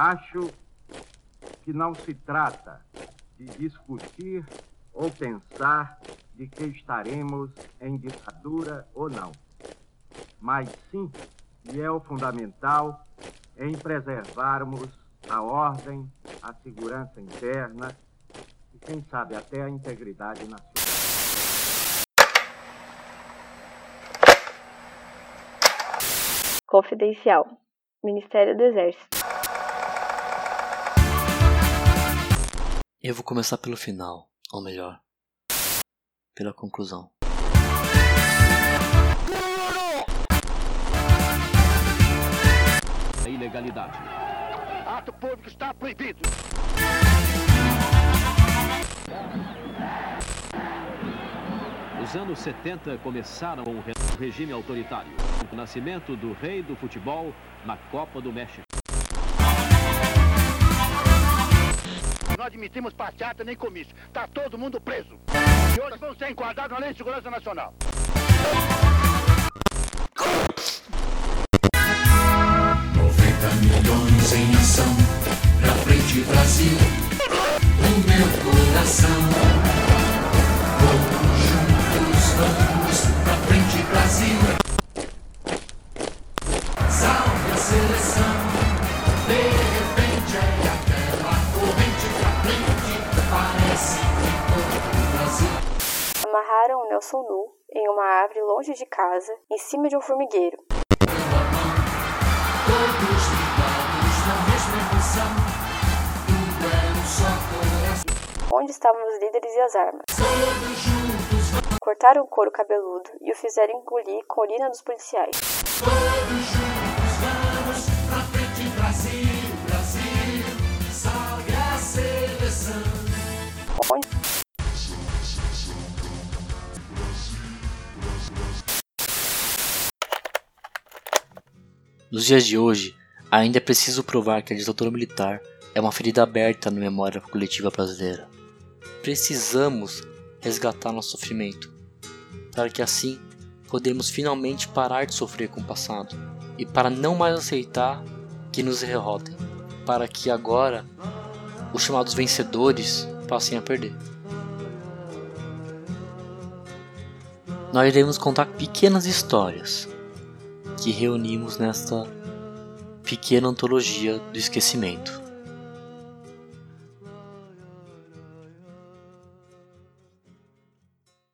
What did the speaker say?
Acho que não se trata de discutir ou pensar de que estaremos em ditadura ou não, mas sim, e é o fundamental, em preservarmos a ordem, a segurança interna e, quem sabe, até a integridade nacional. Confidencial. Ministério do Exército. Eu vou começar pelo final, ou melhor, pela conclusão. A ilegalidade. Ato público está proibido. Os anos 70 começaram com o regime autoritário. O nascimento do rei do futebol na Copa do México. Admitimos passeata nem comício. Está todo mundo preso. E hoje vão ser enquadrados na Lei de Segurança Nacional. 90 milhões em ação, pra frente Brasil, o meu coração. Amarraram Nelson nu em uma árvore longe de casa, em cima de um formigueiro. Onde estavam os líderes e as armas? Cortaram o couro cabeludo e o fizeram engolir com urina dos policiais. Onde Nos dias de hoje, ainda é preciso provar que a ditadura militar é uma ferida aberta na memória coletiva brasileira. Precisamos resgatar nosso sofrimento, para que assim podemos finalmente parar de sofrer com o passado e para não mais aceitar que nos derrotem, para que agora os chamados vencedores passem a perder. Nós iremos contar pequenas histórias que reunimos nesta pequena antologia do esquecimento.